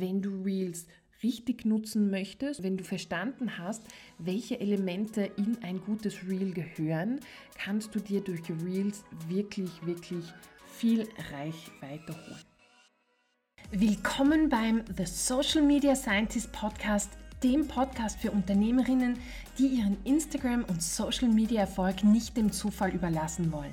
wenn du Reels richtig nutzen möchtest, wenn du verstanden hast, welche Elemente in ein gutes Reel gehören, kannst du dir durch Reels wirklich, wirklich viel Reichweite holen. Willkommen beim The Social Media Scientist Podcast, dem Podcast für Unternehmerinnen, die ihren Instagram- und Social Media Erfolg nicht dem Zufall überlassen wollen.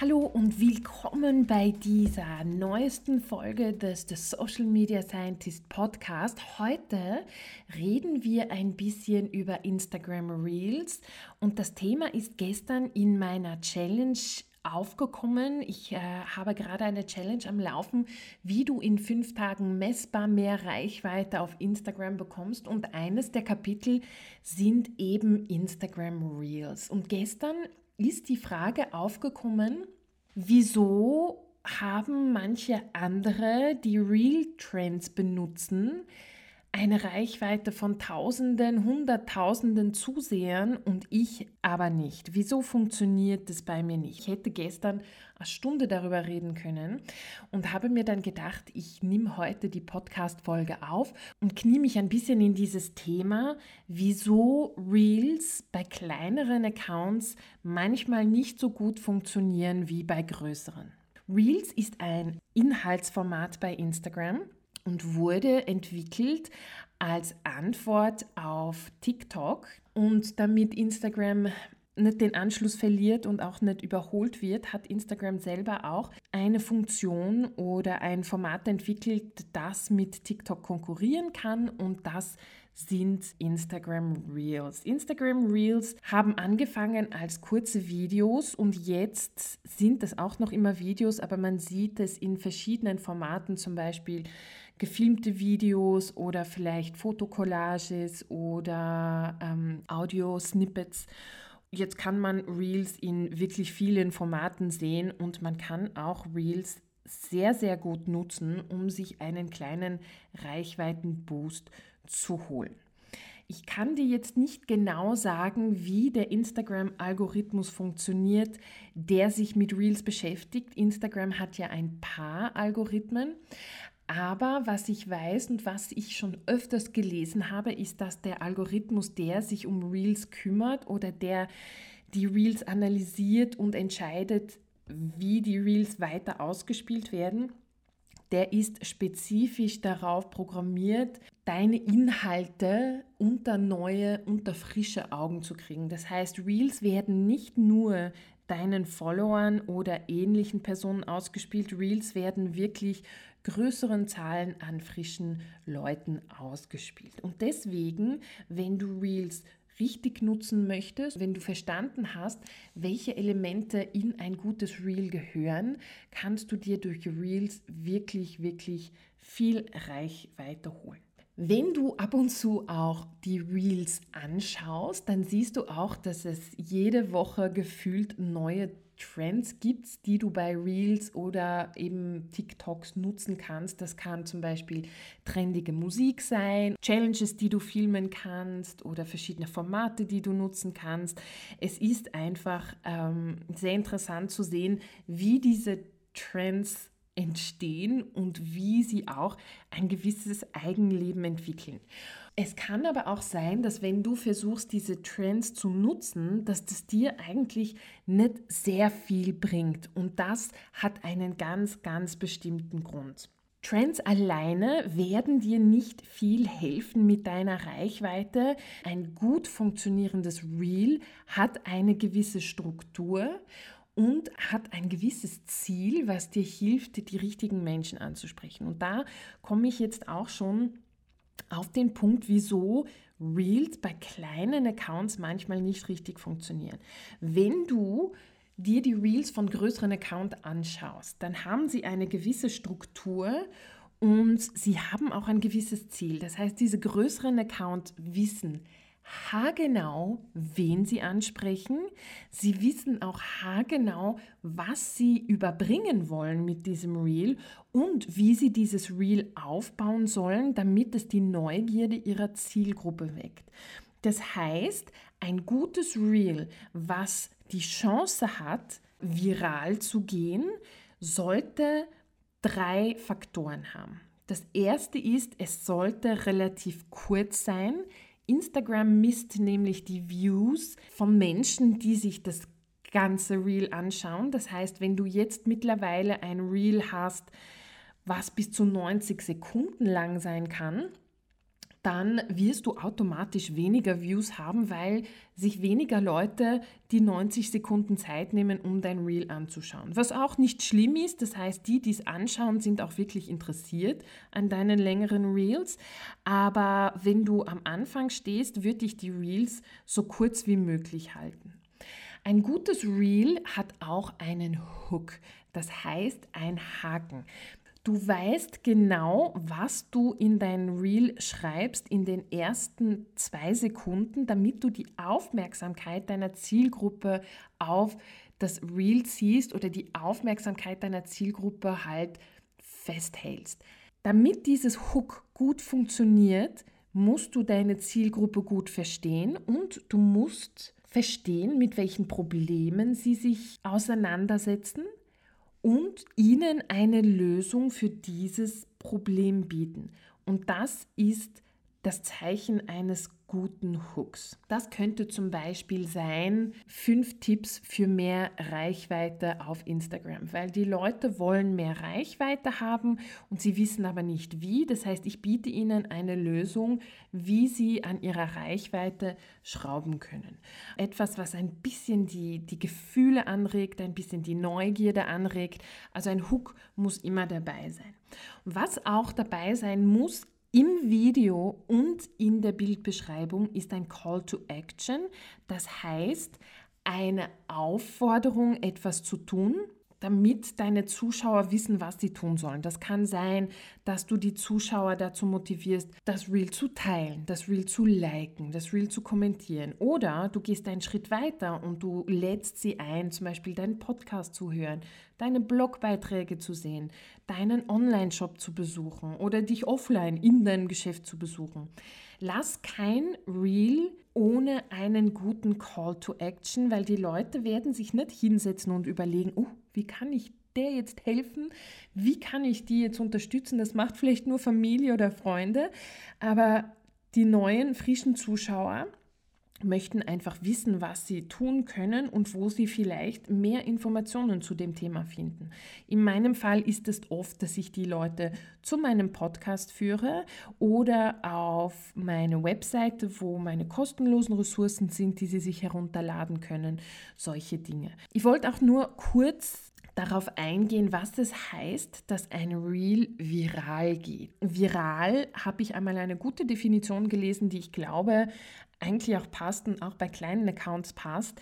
Hallo und willkommen bei dieser neuesten Folge des The Social Media Scientist Podcast. Heute reden wir ein bisschen über Instagram Reels und das Thema ist gestern in meiner Challenge aufgekommen. Ich äh, habe gerade eine Challenge am Laufen, wie du in fünf Tagen messbar mehr Reichweite auf Instagram bekommst. Und eines der Kapitel sind eben Instagram Reels. Und gestern ist die Frage aufgekommen, wieso haben manche andere, die Real Trends benutzen, eine Reichweite von Tausenden, Hunderttausenden Zusehern und ich aber nicht. Wieso funktioniert das bei mir nicht? Ich hätte gestern eine Stunde darüber reden können und habe mir dann gedacht, ich nehme heute die Podcast-Folge auf und knie mich ein bisschen in dieses Thema, wieso Reels bei kleineren Accounts manchmal nicht so gut funktionieren wie bei größeren. Reels ist ein Inhaltsformat bei Instagram und wurde entwickelt als Antwort auf TikTok. Und damit Instagram nicht den Anschluss verliert und auch nicht überholt wird, hat Instagram selber auch eine Funktion oder ein Format entwickelt, das mit TikTok konkurrieren kann und das sind Instagram Reels. Instagram Reels haben angefangen als kurze Videos und jetzt sind es auch noch immer Videos, aber man sieht es in verschiedenen Formaten, zum Beispiel gefilmte Videos oder vielleicht Fotocollages oder ähm, Audio-Snippets. Jetzt kann man Reels in wirklich vielen Formaten sehen und man kann auch Reels sehr, sehr gut nutzen, um sich einen kleinen Reichweitenboost zu holen. Ich kann dir jetzt nicht genau sagen, wie der Instagram-Algorithmus funktioniert, der sich mit Reels beschäftigt. Instagram hat ja ein paar Algorithmen, aber was ich weiß und was ich schon öfters gelesen habe, ist, dass der Algorithmus, der sich um Reels kümmert oder der die Reels analysiert und entscheidet, wie die Reels weiter ausgespielt werden, der ist spezifisch darauf programmiert, deine Inhalte unter neue, unter frische Augen zu kriegen. Das heißt, Reels werden nicht nur deinen Followern oder ähnlichen Personen ausgespielt. Reels werden wirklich größeren Zahlen an frischen Leuten ausgespielt. Und deswegen, wenn du Reels richtig nutzen möchtest, wenn du verstanden hast, welche Elemente in ein gutes Reel gehören, kannst du dir durch Reels wirklich, wirklich viel Reichweite holen. Wenn du ab und zu auch die Reels anschaust, dann siehst du auch, dass es jede Woche gefühlt neue Trends gibt, die du bei Reels oder eben TikToks nutzen kannst. Das kann zum Beispiel trendige Musik sein, Challenges, die du filmen kannst oder verschiedene Formate, die du nutzen kannst. Es ist einfach ähm, sehr interessant zu sehen, wie diese Trends entstehen und wie sie auch ein gewisses Eigenleben entwickeln. Es kann aber auch sein, dass wenn du versuchst, diese Trends zu nutzen, dass das dir eigentlich nicht sehr viel bringt. Und das hat einen ganz, ganz bestimmten Grund. Trends alleine werden dir nicht viel helfen mit deiner Reichweite. Ein gut funktionierendes Reel hat eine gewisse Struktur und hat ein gewisses Ziel, was dir hilft, die richtigen Menschen anzusprechen. Und da komme ich jetzt auch schon auf den Punkt, wieso Reels bei kleinen Accounts manchmal nicht richtig funktionieren. Wenn du dir die Reels von größeren Accounts anschaust, dann haben sie eine gewisse Struktur und sie haben auch ein gewisses Ziel. Das heißt, diese größeren Accounts wissen, haargenau, wen sie ansprechen. Sie wissen auch haargenau, was sie überbringen wollen mit diesem Reel und wie sie dieses Reel aufbauen sollen, damit es die Neugierde ihrer Zielgruppe weckt. Das heißt, ein gutes Reel, was die Chance hat, viral zu gehen, sollte drei Faktoren haben. Das erste ist, es sollte relativ kurz sein. Instagram misst nämlich die Views von Menschen, die sich das ganze Reel anschauen. Das heißt, wenn du jetzt mittlerweile ein Reel hast, was bis zu 90 Sekunden lang sein kann, dann wirst du automatisch weniger Views haben, weil sich weniger Leute die 90 Sekunden Zeit nehmen, um dein Reel anzuschauen. Was auch nicht schlimm ist, das heißt, die, die es anschauen, sind auch wirklich interessiert an deinen längeren Reels. Aber wenn du am Anfang stehst, würde ich die Reels so kurz wie möglich halten. Ein gutes Reel hat auch einen Hook, das heißt ein Haken. Du weißt genau, was du in dein Reel schreibst in den ersten zwei Sekunden, damit du die Aufmerksamkeit deiner Zielgruppe auf das Reel ziehst oder die Aufmerksamkeit deiner Zielgruppe halt festhältst. Damit dieses Hook gut funktioniert, musst du deine Zielgruppe gut verstehen und du musst verstehen, mit welchen Problemen sie sich auseinandersetzen und ihnen eine Lösung für dieses Problem bieten. Und das ist das Zeichen eines guten Hooks. Das könnte zum Beispiel sein, fünf Tipps für mehr Reichweite auf Instagram, weil die Leute wollen mehr Reichweite haben und sie wissen aber nicht wie. Das heißt, ich biete ihnen eine Lösung, wie sie an ihrer Reichweite schrauben können. Etwas, was ein bisschen die, die Gefühle anregt, ein bisschen die Neugierde anregt. Also ein Hook muss immer dabei sein. Was auch dabei sein muss, im Video und in der Bildbeschreibung ist ein Call to Action, das heißt eine Aufforderung, etwas zu tun, damit deine Zuschauer wissen, was sie tun sollen. Das kann sein, dass du die Zuschauer dazu motivierst, das Reel zu teilen, das Reel zu liken, das Reel zu kommentieren. Oder du gehst einen Schritt weiter und du lädst sie ein, zum Beispiel deinen Podcast zu hören, deine Blogbeiträge zu sehen, deinen Online-Shop zu besuchen oder dich offline in deinem Geschäft zu besuchen. Lass kein Reel ohne einen guten Call to Action, weil die Leute werden sich nicht hinsetzen und überlegen, oh, wie kann ich der jetzt helfen? Wie kann ich die jetzt unterstützen? Das macht vielleicht nur Familie oder Freunde, aber die neuen, frischen Zuschauer möchten einfach wissen, was sie tun können und wo sie vielleicht mehr Informationen zu dem Thema finden. In meinem Fall ist es oft, dass ich die Leute zu meinem Podcast führe oder auf meine Webseite, wo meine kostenlosen Ressourcen sind, die sie sich herunterladen können, solche Dinge. Ich wollte auch nur kurz darauf eingehen, was es heißt, dass ein Reel viral geht. Viral habe ich einmal eine gute Definition gelesen, die ich glaube eigentlich auch passt und auch bei kleinen Accounts passt,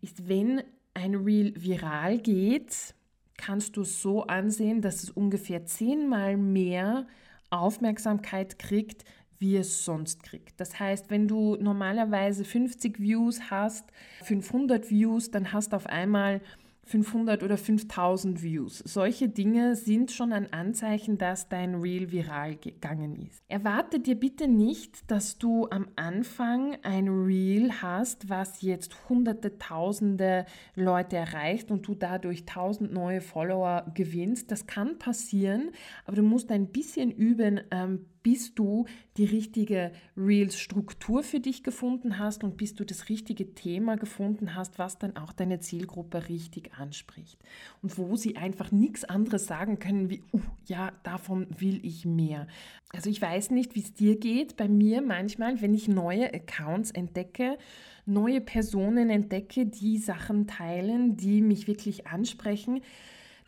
ist, wenn ein Reel viral geht, kannst du so ansehen, dass es ungefähr zehnmal mehr Aufmerksamkeit kriegt, wie es sonst kriegt. Das heißt, wenn du normalerweise 50 Views hast, 500 Views, dann hast du auf einmal 500 oder 5000 Views. Solche Dinge sind schon ein Anzeichen, dass dein Reel viral gegangen ist. Erwarte dir bitte nicht, dass du am Anfang ein Reel hast, was jetzt hunderte, tausende Leute erreicht und du dadurch tausend neue Follower gewinnst. Das kann passieren, aber du musst ein bisschen üben, ähm, bis du die richtige Reels-Struktur für dich gefunden hast und bis du das richtige Thema gefunden hast, was dann auch deine Zielgruppe richtig anspricht. Und wo sie einfach nichts anderes sagen können wie, uh, ja, davon will ich mehr. Also ich weiß nicht, wie es dir geht. Bei mir manchmal, wenn ich neue Accounts entdecke, neue Personen entdecke, die Sachen teilen, die mich wirklich ansprechen,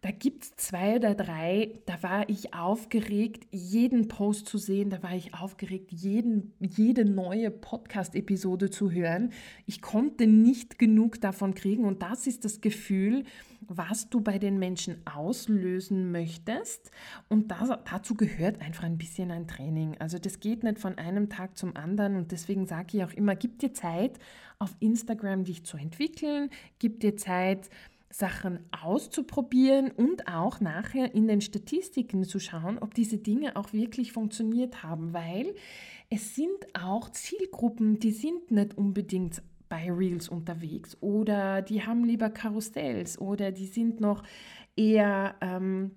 Da gibt es zwei oder drei, da war ich aufgeregt, jeden Post zu sehen, da war ich aufgeregt, jeden, jede neue Podcast-Episode zu hören. Ich konnte nicht genug davon kriegen und das ist das Gefühl, was du bei den Menschen auslösen möchtest. Und das, dazu gehört einfach ein bisschen ein Training. Also das geht nicht von einem Tag zum anderen und deswegen sage ich auch immer, gib dir Zeit, auf Instagram dich zu entwickeln, gib dir Zeit, Sachen auszuprobieren und auch nachher in den Statistiken zu schauen, ob diese Dinge auch wirklich funktioniert haben, weil es sind auch Zielgruppen, die sind nicht unbedingt bei Reels unterwegs oder die haben lieber Karussells oder die sind noch eher, ähm,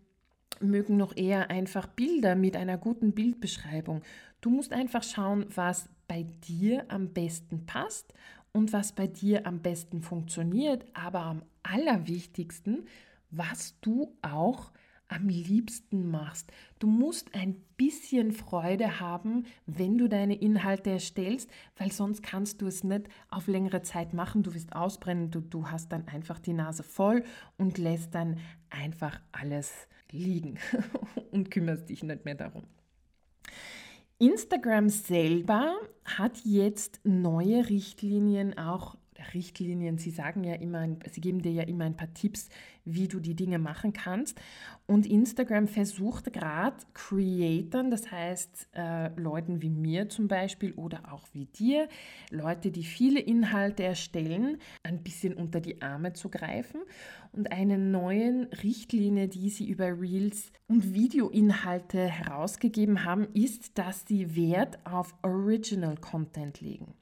mögen noch eher einfach Bilder mit einer guten Bildbeschreibung. Du musst einfach schauen, was bei dir am besten passt und was bei dir am besten funktioniert, aber am allerwichtigsten, was du auch am liebsten machst. Du musst ein bisschen Freude haben, wenn du deine Inhalte erstellst, weil sonst kannst du es nicht auf längere Zeit machen. Du wirst ausbrennen, du, du hast dann einfach die Nase voll und lässt dann einfach alles liegen und kümmerst dich nicht mehr darum. Instagram selber hat jetzt neue Richtlinien auch Richtlinien. Sie sagen ja immer, sie geben dir ja immer ein paar Tipps, wie du die Dinge machen kannst. Und Instagram versucht gerade Creatoren, das heißt äh, Leuten wie mir zum Beispiel oder auch wie dir, Leute, die viele Inhalte erstellen, ein bisschen unter die Arme zu greifen und eine neue Richtlinie, die sie über Reels und Videoinhalte herausgegeben haben, ist, dass sie Wert auf Original Content legen.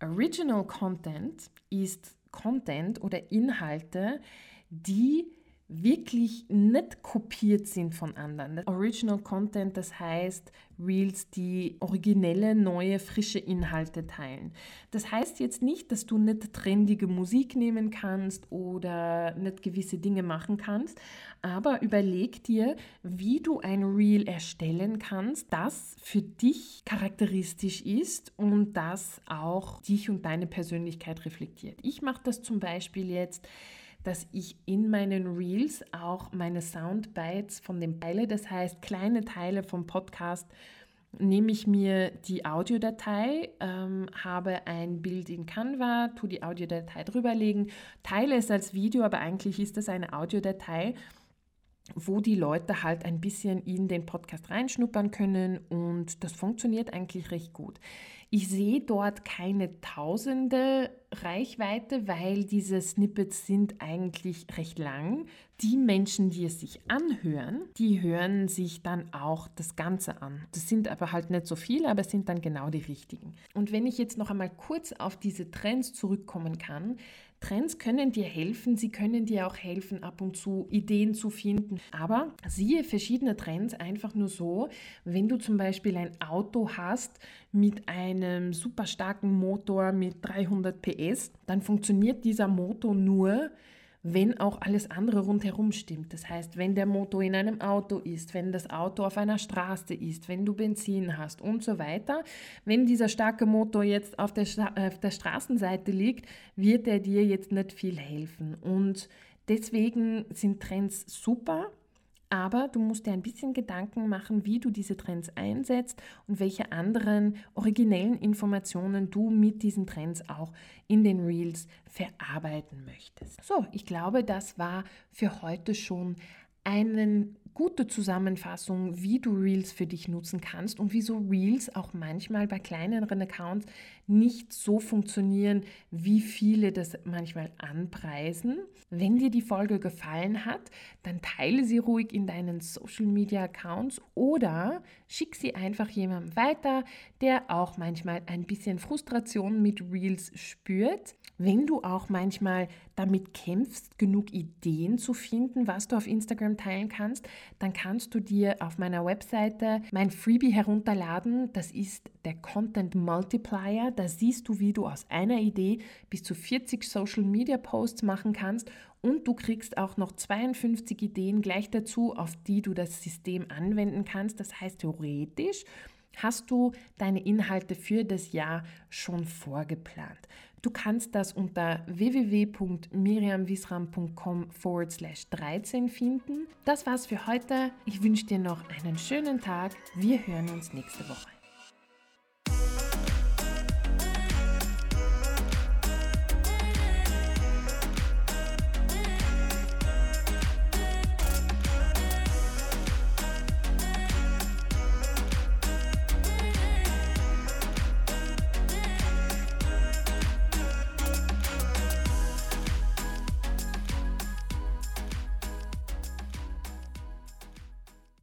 Original Content ist Content oder Inhalte, die wirklich nicht kopiert sind von anderen. Original Content, das heißt Reels, die originelle, neue, frische Inhalte teilen. Das heißt jetzt nicht, dass du nicht trendige Musik nehmen kannst oder nicht gewisse Dinge machen kannst, aber überleg dir, wie du ein Reel erstellen kannst, das für dich charakteristisch ist und das auch dich und deine Persönlichkeit reflektiert. Ich mache das zum Beispiel jetzt dass ich in meinen Reels auch meine Soundbites von dem Teile, das heißt kleine Teile vom Podcast, nehme ich mir die Audiodatei, ähm, habe ein Bild in Canva, tue die Audiodatei drüberlegen, teile es als Video, aber eigentlich ist das eine Audiodatei wo die Leute halt ein bisschen in den Podcast reinschnuppern können und das funktioniert eigentlich recht gut. Ich sehe dort keine tausende Reichweite, weil diese Snippets sind eigentlich recht lang. Die Menschen, die es sich anhören, die hören sich dann auch das Ganze an. Das sind aber halt nicht so viele, aber es sind dann genau die richtigen. Und wenn ich jetzt noch einmal kurz auf diese Trends zurückkommen kann, Trends können dir helfen, sie können dir auch helfen, ab und zu Ideen zu finden. Aber siehe verschiedene Trends einfach nur so, wenn du zum Beispiel ein Auto hast mit einem super starken Motor mit 300 PS, dann funktioniert dieser Motor nur, wenn auch alles andere rundherum stimmt. Das heißt, wenn der Motor in einem Auto ist, wenn das Auto auf einer Straße ist, wenn du Benzin hast und so weiter. Wenn dieser starke Motor jetzt auf der, auf der Straßenseite liegt, wird er dir jetzt nicht viel helfen. Und deswegen sind Trends super, aber du musst dir ein bisschen Gedanken machen, wie du diese Trends einsetzt und welche anderen originellen Informationen du mit diesen Trends auch in den Reels verarbeiten möchtest. So, ich glaube, das war für heute schon einen gute Zusammenfassung, wie du Reels für dich nutzen kannst und wieso Reels auch manchmal bei kleineren Accounts nicht so funktionieren, wie viele das manchmal anpreisen. Wenn dir die Folge gefallen hat, dann teile sie ruhig in deinen Social Media Accounts oder schick sie einfach jemandem weiter, der auch manchmal ein bisschen Frustration mit Reels spürt. Wenn du auch manchmal damit kämpfst, genug Ideen zu finden, was du auf Instagram teilen kannst, dann kannst du dir auf meiner Webseite mein Freebie herunterladen. Das ist der Content Multiplier. Da siehst du, wie du aus einer Idee bis zu 40 Social Media Posts machen kannst und du kriegst auch noch 52 Ideen gleich dazu, auf die du das System anwenden kannst. Das heißt theoretisch, Hast du deine Inhalte für das Jahr schon vorgeplant? Du kannst das unter www.miriamwisram.com forward slash 13 finden. Das war's für heute. Ich wünsche dir noch einen schönen Tag. Wir hören uns nächste Woche.